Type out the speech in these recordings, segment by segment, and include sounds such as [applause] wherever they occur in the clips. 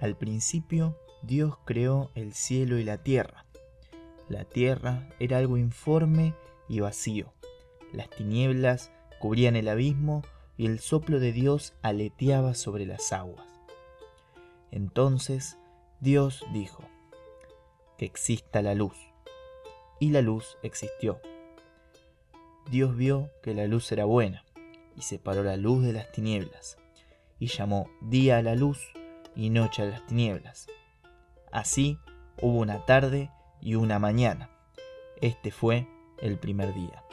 Al principio Dios creó el cielo y la tierra. La tierra era algo informe y vacío. Las tinieblas cubrían el abismo y el soplo de Dios aleteaba sobre las aguas. Entonces Dios dijo, que exista la luz. Y la luz existió. Dios vio que la luz era buena, y separó la luz de las tinieblas, y llamó día a la luz y noche a las tinieblas. Así hubo una tarde y una mañana. Este fue el primer día.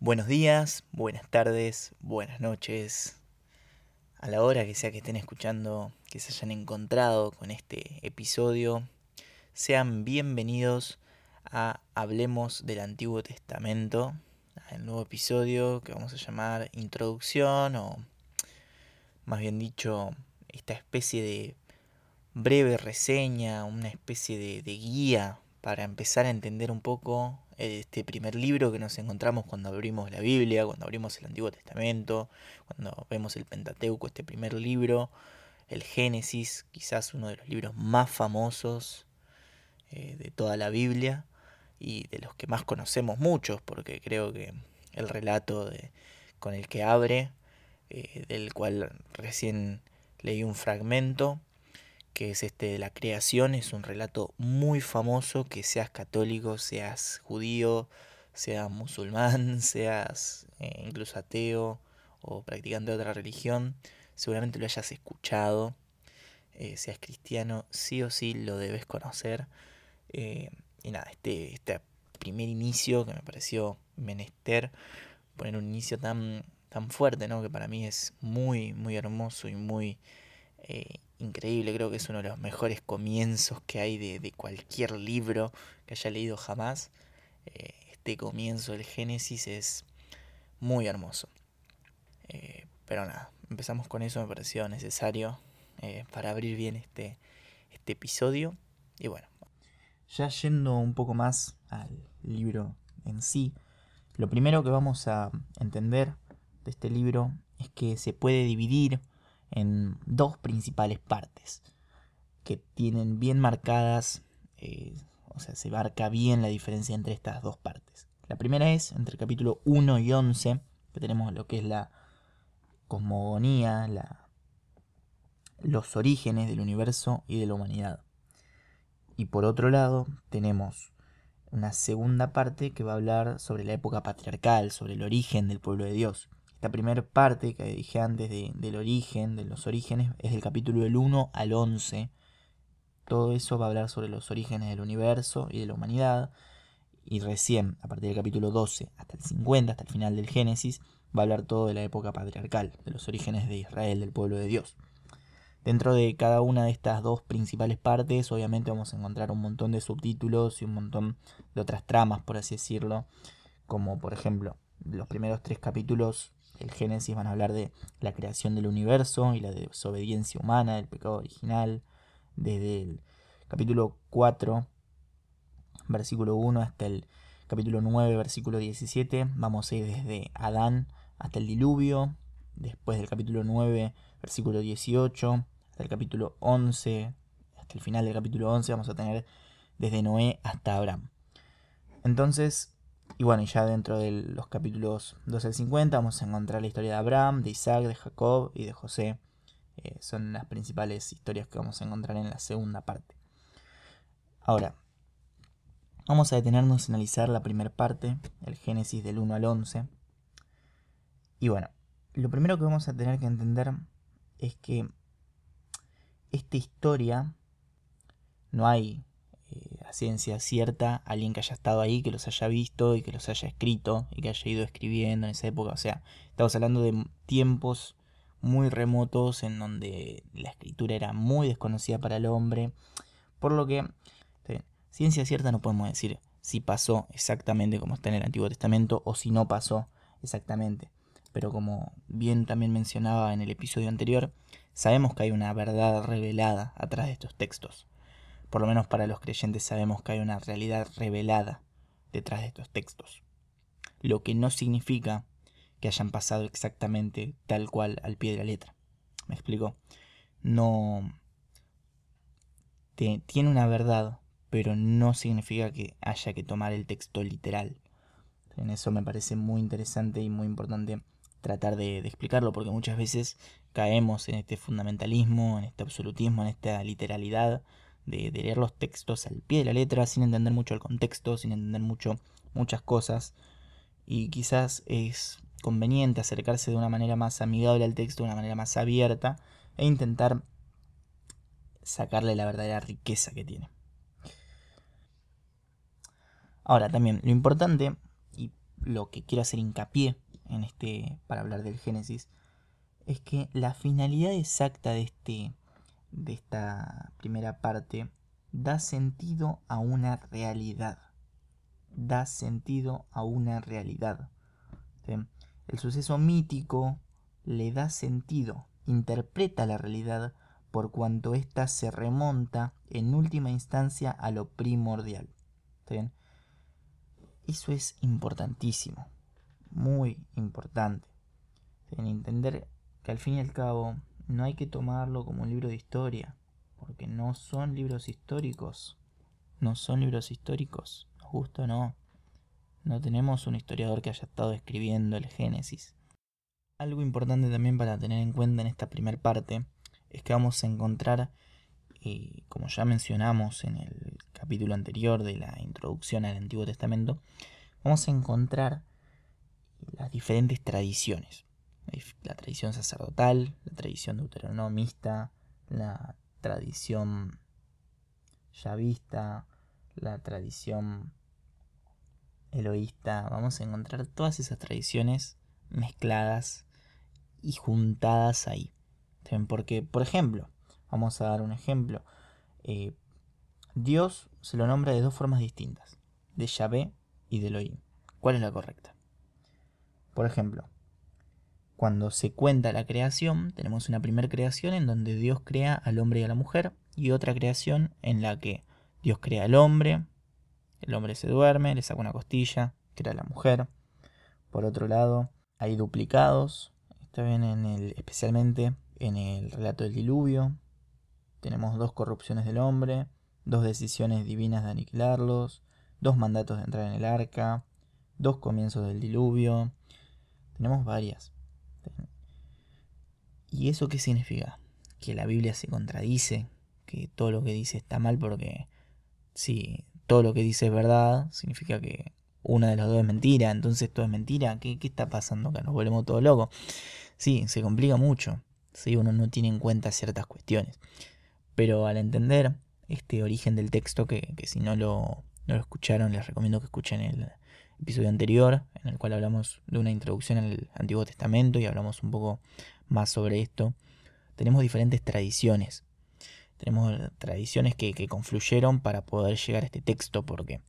Buenos días, buenas tardes, buenas noches. A la hora que sea que estén escuchando, que se hayan encontrado con este episodio, sean bienvenidos a Hablemos del Antiguo Testamento, el nuevo episodio que vamos a llamar Introducción o más bien dicho, esta especie de breve reseña, una especie de, guía para empezar a entender un poco este primer libro que nos encontramos cuando abrimos la Biblia, cuando abrimos el Antiguo Testamento, cuando vemos el Pentateuco, este primer libro, el Génesis, quizás uno de los libros más famosos eh, de toda la Biblia y de los que más conocemos muchos, porque creo que el relato de, con el que abre eh, del cual recién leí un fragmento, que es este de la creación, es un relato muy famoso, que seas católico, seas judío, seas musulmán, [laughs] seas eh, incluso ateo o practicante de otra religión, seguramente lo hayas escuchado, eh, seas cristiano, sí o sí lo debes conocer. Y nada, este, este primer inicio que me pareció menester, poner un inicio tan tan fuerte, ¿no? Que para mí es muy, muy hermoso y muy eh, increíble. Creo que es uno de los mejores comienzos que hay de, cualquier libro que haya leído jamás. Eh, este comienzo del Génesis es muy hermoso. Eh, pero nada, empezamos con eso, me pareció necesario para abrir bien este, este episodio. Y bueno. Ya yendo un poco más al libro en sí, lo primero que vamos a entender este libro es que se puede dividir en dos principales partes que tienen bien marcadas, eh, o sea, se marca bien la diferencia entre estas dos partes. La primera es entre el capítulo 1 y 11, que tenemos lo que es la cosmogonía, los orígenes del universo y de la humanidad. Y por otro lado, tenemos una segunda parte que va a hablar sobre la época patriarcal, sobre el origen del pueblo de Dios. Esta primera parte que dije antes del origen, de los orígenes, es del capítulo del 1 al 11. Todo eso va a hablar sobre los orígenes del universo y de la humanidad. Y recién, a partir del capítulo 12 hasta el 50, hasta el final del Génesis, va a hablar todo de la época patriarcal, de los orígenes de Israel, del pueblo de Dios. Dentro de cada una de estas dos principales partes, obviamente vamos a encontrar un montón de subtítulos y un montón de otras tramas, por así decirlo, como por ejemplo, los primeros tres capítulos el Génesis van a hablar de la creación del universo y la desobediencia humana, del pecado original, desde el capítulo 4, versículo 1 hasta el capítulo 9, versículo 17. Vamos a ir desde Adán hasta el diluvio, después del capítulo 9, versículo 18, hasta el capítulo 11, hasta el final del capítulo 11 vamos a tener desde Noé hasta Abraham. Entonces, y bueno, ya dentro de los capítulos 12 al 50 vamos a encontrar la historia de Abraham, de Isaac, de Jacob y de José. Eh, son las principales historias que vamos a encontrar en la segunda parte. Ahora, vamos a detenernos a analizar la primera parte, el Génesis del 1 al 11. Y bueno, lo primero que vamos a tener que entender es que esta historia no hay eh, a ciencia cierta alguien que haya estado ahí, que los haya visto y que los haya escrito y que haya ido escribiendo en esa época. O sea, estamos hablando de tiempos muy remotos en donde la escritura era muy desconocida para el hombre. Por lo que, ciencia cierta no podemos decir si pasó exactamente como está en el Antiguo Testamento o si no pasó exactamente. Pero como bien también mencionaba en el episodio anterior, sabemos que hay una verdad revelada atrás de estos textos. Por lo menos para los creyentes sabemos que hay una realidad revelada detrás de estos textos. Lo que no significa que hayan pasado exactamente tal cual al pie de la letra. ¿Me explico? No... tiene una verdad, pero no significa que haya que tomar el texto literal. En eso me parece muy interesante y muy importante tratar de, explicarlo, porque muchas veces caemos en este fundamentalismo, en este absolutismo, en esta literalidad de, de, leer los textos al pie de la letra sin entender mucho el contexto, sin entender mucho muchas cosas. Y quizás es conveniente acercarse de una manera más amigable al texto, de una manera más abierta, e intentar sacarle la verdadera riqueza que tiene. Ahora, también lo importante y lo que quiero hacer hincapié en este para hablar del Génesis es que la finalidad exacta de este de esta primera parte da sentido a una realidad. Da sentido a una realidad. El suceso mítico le da sentido, interpreta la realidad por cuanto ésta se remonta en última instancia a lo primordial. Eso es importantísimo, muy importante. En entender que al fin y al cabo no hay que tomarlo como un libro de historia, porque no son libros históricos. No son libros históricos. Justo no. No tenemos un historiador que haya estado escribiendo el Génesis. Algo importante también para tener en cuenta en esta primera parte es que vamos a encontrar, eh, como ya mencionamos en el capítulo anterior de la introducción al Antiguo Testamento, vamos a encontrar las diferentes tradiciones. La tradición sacerdotal, la tradición deuteronomista, la tradición yavista, la tradición eloísta. Vamos a encontrar todas esas tradiciones mezcladas y juntadas ahí. Porque, por ejemplo, vamos a dar un ejemplo. Eh, Dios se lo nombra de dos formas distintas, de Yahvé y de Elohim. ¿Cuál es la correcta? Por ejemplo, cuando se cuenta la creación, tenemos una primera creación en donde Dios crea al hombre y a la mujer y otra creación en la que Dios crea al hombre, el hombre se duerme, le saca una costilla, crea a la mujer. Por otro lado, hay duplicados, está bien en el, especialmente en el relato del diluvio. Tenemos dos corrupciones del hombre, dos decisiones divinas de aniquilarlos, dos mandatos de entrar en el arca, dos comienzos del diluvio. Tenemos varias. ¿Y eso qué significa? Que la Biblia se contradice, que todo lo que dice está mal porque si todo lo que dice es verdad, significa que una de las dos es mentira, entonces todo es mentira. ¿Qué, qué está pasando acá? Nos volvemos todos locos. Sí, se complica mucho. si uno no tiene en cuenta ciertas cuestiones. Pero al entender este origen del texto, que, que si no lo, no lo escucharon, les recomiendo que escuchen el episodio anterior, en el cual hablamos de una introducción al Antiguo Testamento y hablamos un poco más sobre esto. Tenemos diferentes tradiciones. Tenemos tradiciones que, confluyeron para poder llegar a este texto, porque,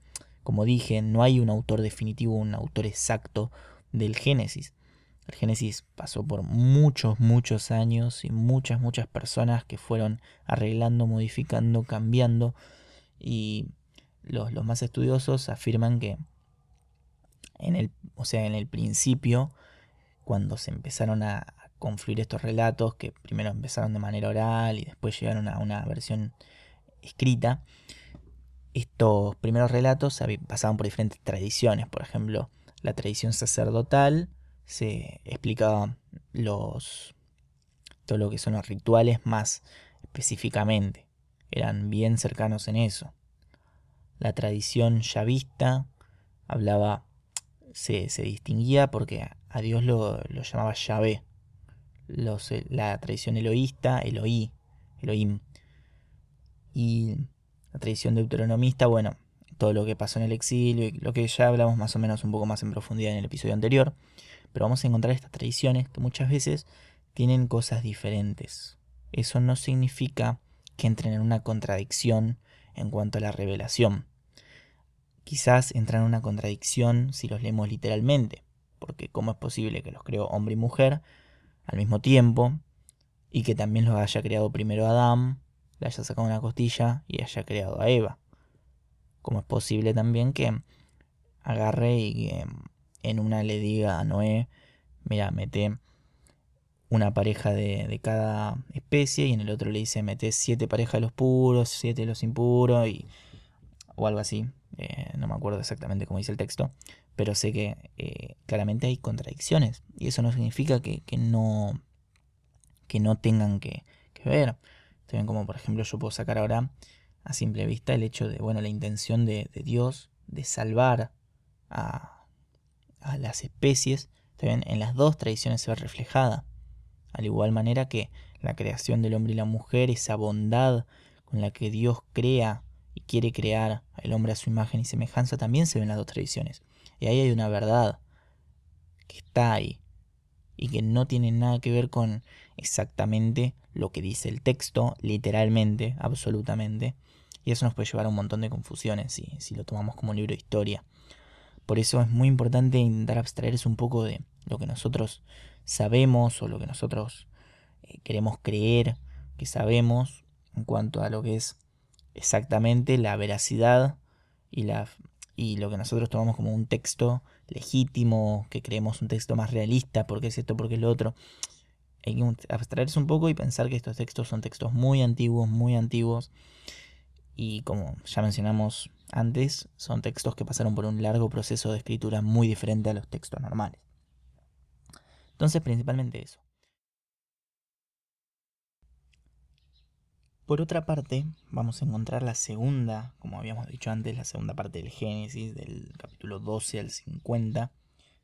como dije, no hay un autor definitivo, un autor exacto del Génesis. El Génesis pasó por muchos, muchos años y muchas, muchas personas que fueron arreglando, modificando, cambiando y los, más estudiosos afirman que en el, o sea, en el principio, cuando se empezaron a, confluir estos relatos, que primero empezaron de manera oral y después llegaron a una versión escrita, estos primeros relatos pasaban por diferentes tradiciones. Por ejemplo, la tradición sacerdotal se explicaba los todo lo que son los rituales más específicamente. Eran bien cercanos en eso. La tradición yavista hablaba, se, distinguía porque a Dios lo, llamaba Yahvé. Los, eh, la tradición eloísta, Eloí, Elohim. Y la tradición deuteronomista, bueno, todo lo que pasó en el exilio y lo que ya hablamos más o menos un poco más en profundidad en el episodio anterior. Pero vamos a encontrar estas tradiciones que muchas veces tienen cosas diferentes. Eso no significa que entren en una contradicción en cuanto a la revelación. Quizás entran en una contradicción si los leemos literalmente, porque ¿cómo es posible que los creó hombre y mujer al mismo tiempo y que también los haya creado primero Adán, le haya sacado una costilla y haya creado a Eva? ¿Cómo es posible también que agarre y en una le diga a Noé, mira, mete una pareja de, cada especie y en el otro le dice mete siete parejas de los puros, siete de los impuros y, o algo así. Eh, no me acuerdo exactamente cómo dice el texto, pero sé que eh, claramente hay contradicciones y eso no significa que, no, que no tengan que, ver. También como por ejemplo yo puedo sacar ahora a simple vista el hecho de, bueno, la intención de, Dios de salvar a, las especies, también en las dos tradiciones se ve reflejada. Al igual manera que la creación del hombre y la mujer, esa bondad con la que Dios crea quiere crear al hombre a su imagen y semejanza, también se ve en las dos tradiciones. Y ahí hay una verdad que está ahí y que no tiene nada que ver con exactamente lo que dice el texto, literalmente, absolutamente. Y eso nos puede llevar a un montón de confusiones si, si lo tomamos como un libro de historia. Por eso es muy importante intentar abstraerse un poco de lo que nosotros sabemos o lo que nosotros eh, queremos creer que sabemos en cuanto a lo que es exactamente la veracidad y, y lo que nosotros tomamos como un texto legítimo, que creemos un texto más realista, porque es esto, porque es lo otro. Hay que abstraerse un poco y pensar que estos textos son textos muy antiguos, muy antiguos. Y como ya mencionamos antes, son textos que pasaron por un largo proceso de escritura muy diferente a los textos normales. Entonces, principalmente eso. Por otra parte, vamos a encontrar la segunda, como habíamos dicho antes, la segunda parte del Génesis, del capítulo 12 al 50,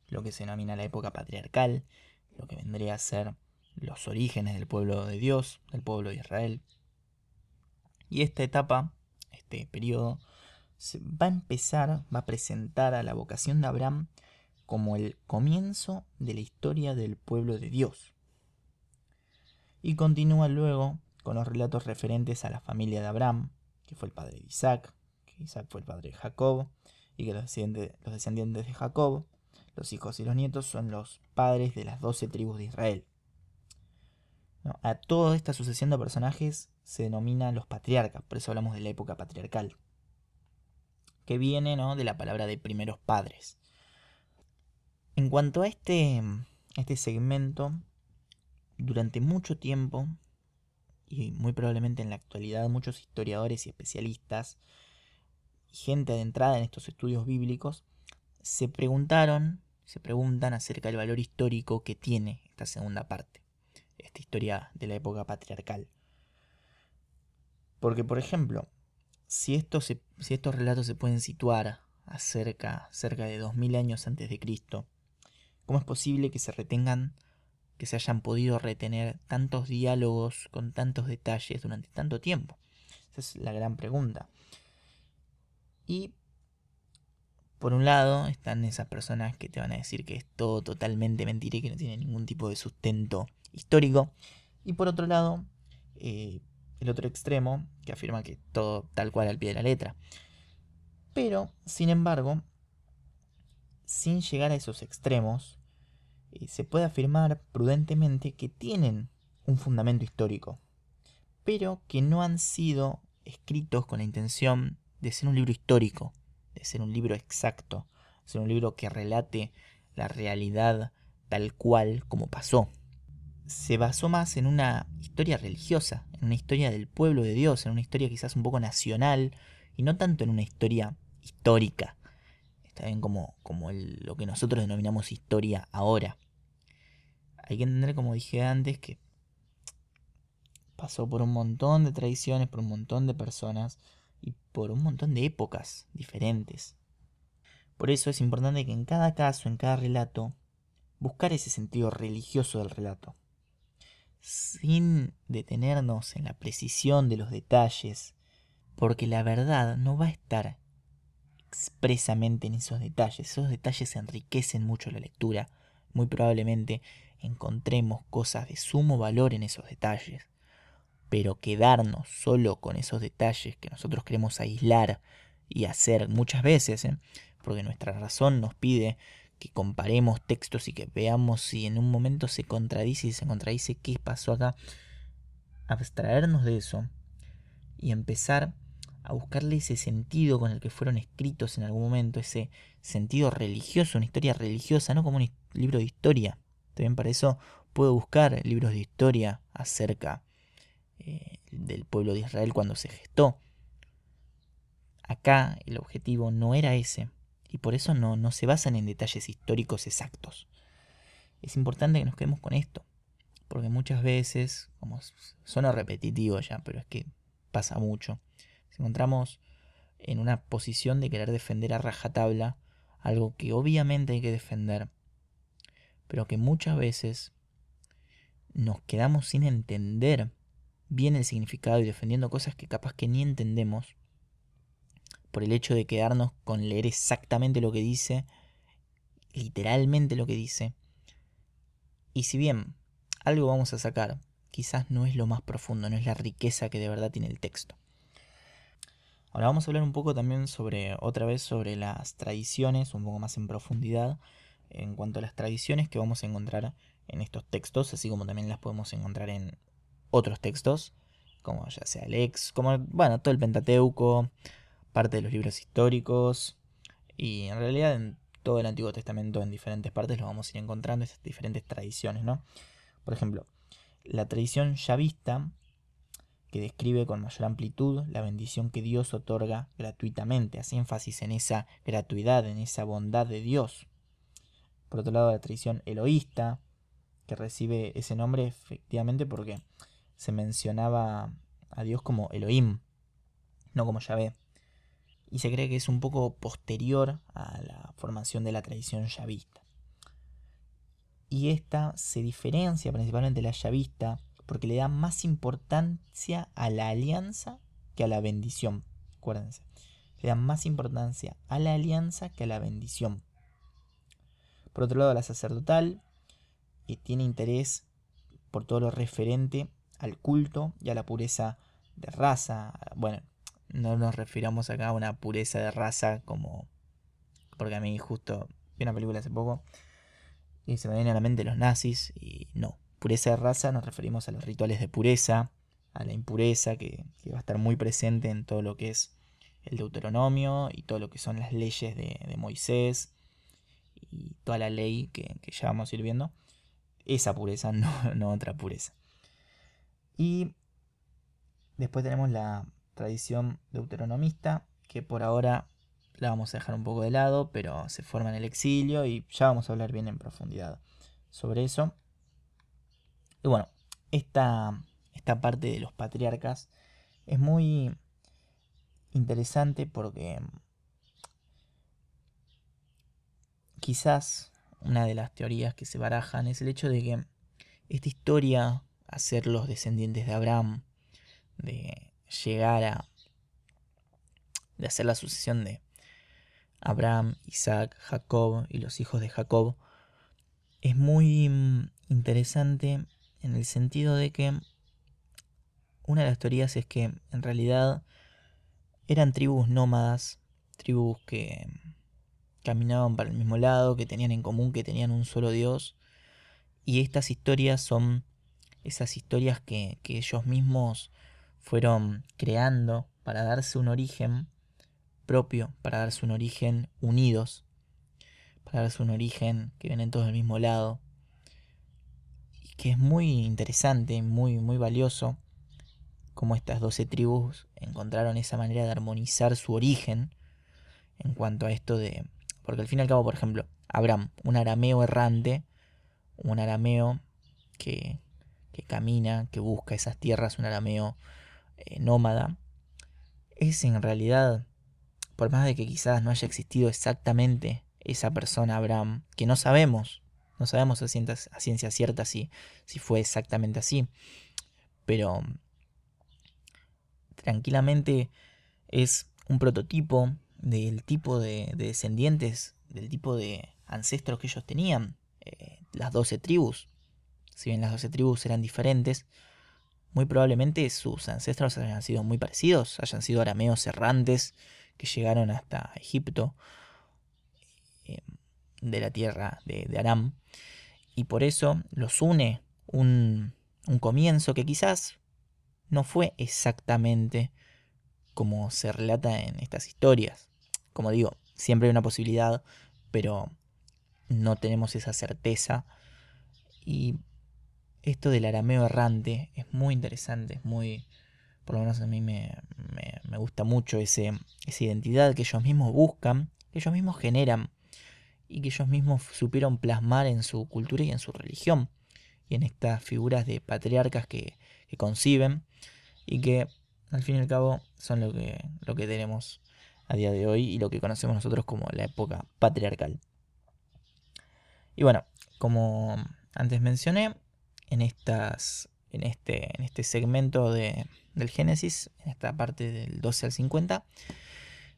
lo que se denomina la época patriarcal, lo que vendría a ser los orígenes del pueblo de Dios, del pueblo de Israel. Y esta etapa, este periodo, va a empezar, va a presentar a la vocación de Abraham como el comienzo de la historia del pueblo de Dios. Y continúa luego con los relatos referentes a la familia de Abraham, que fue el padre de Isaac, que Isaac fue el padre de Jacob, y que los descendientes, de Jacob, los hijos y los nietos, son los padres de las doce tribus de Israel. A toda esta sucesión de personajes se denomina los patriarcas, por eso hablamos de la época patriarcal, que viene ¿no? de la palabra de primeros padres. En cuanto a este, este segmento, durante mucho tiempo, y muy probablemente en la actualidad, muchos historiadores y especialistas, y gente adentrada en estos estudios bíblicos, se preguntaron, se preguntan acerca del valor histórico que tiene esta segunda parte, esta historia de la época patriarcal. Porque, por ejemplo, si estos, si estos relatos se pueden situar acerca, cerca de 2000 años antes de Cristo, ¿Cómo es posible que se retengan, que se hayan podido retener tantos diálogos con tantos detalles durante tanto tiempo? Esa es la gran pregunta. Y por un lado están esas personas que te van a decir que es todo totalmente mentira y que no tiene ningún tipo de sustento histórico. Y por otro lado, eh, el otro extremo que afirma que todo tal cual al pie de la letra. Pero, sin embargo, sin llegar a esos extremos, se puede afirmar prudentemente que tienen un fundamento histórico, pero que no han sido escritos con la intención de ser un libro histórico, de ser un libro exacto, de ser un libro que relate la realidad tal cual como pasó. Se basó más en una historia religiosa, en una historia del pueblo de Dios, en una historia quizás un poco nacional y no tanto en una historia histórica, Está bien como, como lo que nosotros denominamos historia ahora. Hay que entender, como dije antes, que pasó por un montón de tradiciones, por un montón de personas y por un montón de épocas diferentes. Por eso es importante que en cada caso, en cada relato, buscar ese sentido religioso del relato, sin detenernos en la precisión de los detalles, porque la verdad no va a estar expresamente en esos detalles. Esos detalles enriquecen mucho la lectura. Muy probablemente encontremos cosas de sumo valor en esos detalles. Pero quedarnos solo con esos detalles que nosotros queremos aislar y hacer muchas veces, ¿eh? porque nuestra razón nos pide que comparemos textos y que veamos si en un momento se contradice y se contradice qué pasó acá. Abstraernos de eso y empezar a buscarle ese sentido con el que fueron escritos en algún momento, ese sentido religioso, una historia religiosa, no como un libro de historia, También para eso puedo buscar libros de historia acerca eh, del pueblo de Israel cuando se gestó. Acá el objetivo no era ese y por eso no, no se basan en detalles históricos exactos. Es importante que nos quedemos con esto, porque muchas veces, como suena repetitivo ya, pero es que pasa mucho, nos encontramos en una posición de querer defender a rajatabla algo que obviamente hay que defender, pero que muchas veces nos quedamos sin entender bien el significado y defendiendo cosas que capaz que ni entendemos por el hecho de quedarnos con leer exactamente lo que dice, literalmente lo que dice. Y si bien algo vamos a sacar, quizás no es lo más profundo, no es la riqueza que de verdad tiene el texto. Ahora vamos a hablar un poco también sobre, otra vez, sobre las tradiciones, un poco más en profundidad, en cuanto a las tradiciones que vamos a encontrar en estos textos, así como también las podemos encontrar en otros textos, como ya sea el ex, como, bueno, todo el Pentateuco, parte de los libros históricos, y en realidad en todo el Antiguo Testamento, en diferentes partes, lo vamos a ir encontrando, estas diferentes tradiciones, ¿no? Por ejemplo, la tradición yavista que describe con mayor amplitud la bendición que Dios otorga gratuitamente, hace énfasis en esa gratuidad, en esa bondad de Dios. Por otro lado, la tradición eloísta, que recibe ese nombre efectivamente porque se mencionaba a Dios como Elohim, no como Yahvé. Y se cree que es un poco posterior a la formación de la tradición yavista. Y esta se diferencia principalmente de la yavista porque le da más importancia a la alianza que a la bendición. Acuérdense, le da más importancia a la alianza que a la bendición. Por otro lado, la sacerdotal eh, tiene interés por todo lo referente al culto y a la pureza de raza. Bueno, no nos refiramos acá a una pureza de raza como... Porque a mí justo vi una película hace poco y se me viene a la mente los nazis y no pureza de raza nos referimos a los rituales de pureza, a la impureza que, va a estar muy presente en todo lo que es el Deuteronomio y todo lo que son las leyes de, Moisés y toda la ley que, ya vamos a ir viendo. Esa pureza, [laughs] no, no otra pureza. Y después tenemos la tradición deuteronomista, que por ahora la vamos a dejar un poco de lado, pero se forma en el exilio y ya vamos a hablar bien en profundidad sobre eso. Y bueno, esta, esta parte de los patriarcas es muy interesante porque quizás una de las teorías que se barajan es el hecho de que esta historia, a ser los descendientes de Abraham, de llegar a, de hacer la sucesión de Abraham, Isaac, Jacob y los hijos de Jacob, es muy mm, interesante en el sentido de que una de las teorías es que en realidad eran tribus nómadas, tribus que caminaban para el mismo lado, que tenían en común que tenían un solo Dios, y estas historias son esas historias que, ellos mismos fueron creando para darse un origen propio, para darse un origen unidos, para darse un origen que vienen todos del mismo lado, que es muy interesante, muy, muy valioso, cómo estas 12 tribus encontraron esa manera de armonizar su origen en cuanto a esto de... Porque al fin y al cabo, por ejemplo, Abraham, un arameo errante, un arameo que, que camina, que busca esas tierras, un arameo eh, nómada, es en realidad, por más de que quizás no haya existido exactamente esa persona, Abraham, que no sabemos, no sabemos a ciencia, cierta si, si fue exactamente así. Pero tranquilamente es un prototipo del tipo de, descendientes, del tipo de ancestros que ellos tenían. Eh, las doce tribus. Si bien las doce tribus eran diferentes, muy probablemente sus ancestros hayan sido muy parecidos, hayan sido arameos errantes que llegaron hasta Egipto eh, de la tierra de, de Aram y por eso los une un, un comienzo que quizás no fue exactamente como se relata en estas historias. Como digo, siempre hay una posibilidad, pero no tenemos esa certeza Y esto del arameo errante es muy interesante, es muy, por lo menos a mí me, gusta mucho ese, esa identidad que ellos mismos buscan, que ellos mismos generan y que ellos mismos supieron plasmar en su cultura y en su religión y en estas figuras de patriarcas que, que conciben y que al fin y al cabo son lo que, lo que tenemos a día de hoy y lo que conocemos nosotros como la época patriarcal. Y bueno, como antes mencioné, en, estas, en, este, en este segmento de, del Génesis, en esta parte del 12 al 50,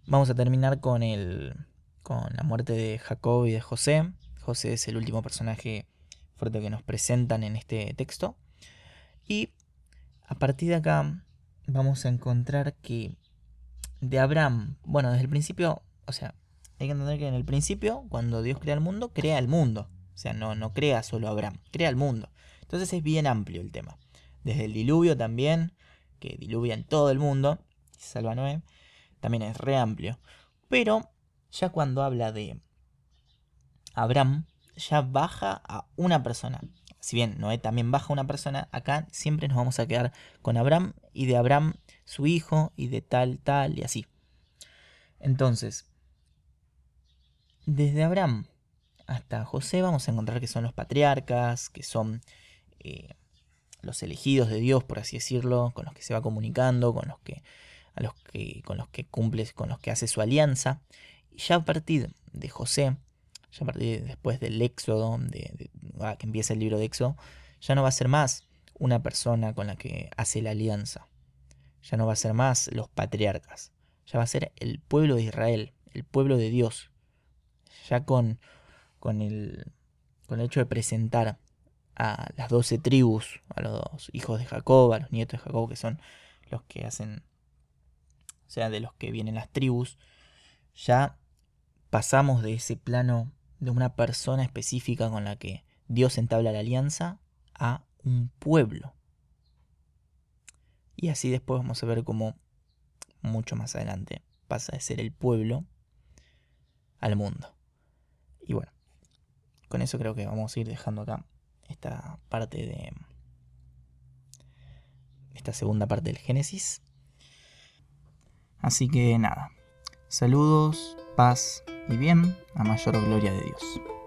vamos a terminar con, el, con la muerte de Jacob y de José. José es el último personaje fuerte que nos presentan en este texto. Y a partir de acá vamos a encontrar que de Abraham, bueno, desde el principio, o sea, hay que entender que en el principio, cuando Dios crea el mundo, crea el mundo. O sea, no, no crea solo Abraham, crea el mundo. Entonces es bien amplio el tema. Desde el diluvio también, que diluvia en todo el mundo, salva a Noé, también es re amplio. Pero ya cuando habla de Abraham, ya baja a una persona. Si bien Noé también baja una persona, acá siempre nos vamos a quedar con Abraham y de Abraham su hijo y de tal, tal y así. Entonces, desde Abraham hasta José vamos a encontrar que son los patriarcas, que son eh, los elegidos de Dios, por así decirlo, con los que se va comunicando, con los que, a los que, con los que cumple, con los que hace su alianza. Y ya a partir de José, ya a partir después del Éxodo, de, ah, que empieza el libro de Éxodo, ya no va a ser más una persona con la que hace la alianza. Ya no va a ser más los patriarcas. Ya va a ser el pueblo de Israel, el pueblo de Dios. Ya con, con, el, con el hecho de presentar a las doce tribus, a los hijos de Jacob, a los nietos de Jacob, que son los que hacen, o sea, de los que vienen las tribus, ya pasamos de ese plano de una persona específica con la que Dios entabla la alianza a un pueblo. Y así después vamos a ver cómo mucho más adelante pasa de ser el pueblo al mundo. Y bueno, con eso creo que vamos a ir dejando acá esta parte de esta segunda parte del Génesis. Así que nada, saludos, paz y bien a mayor gloria de Dios.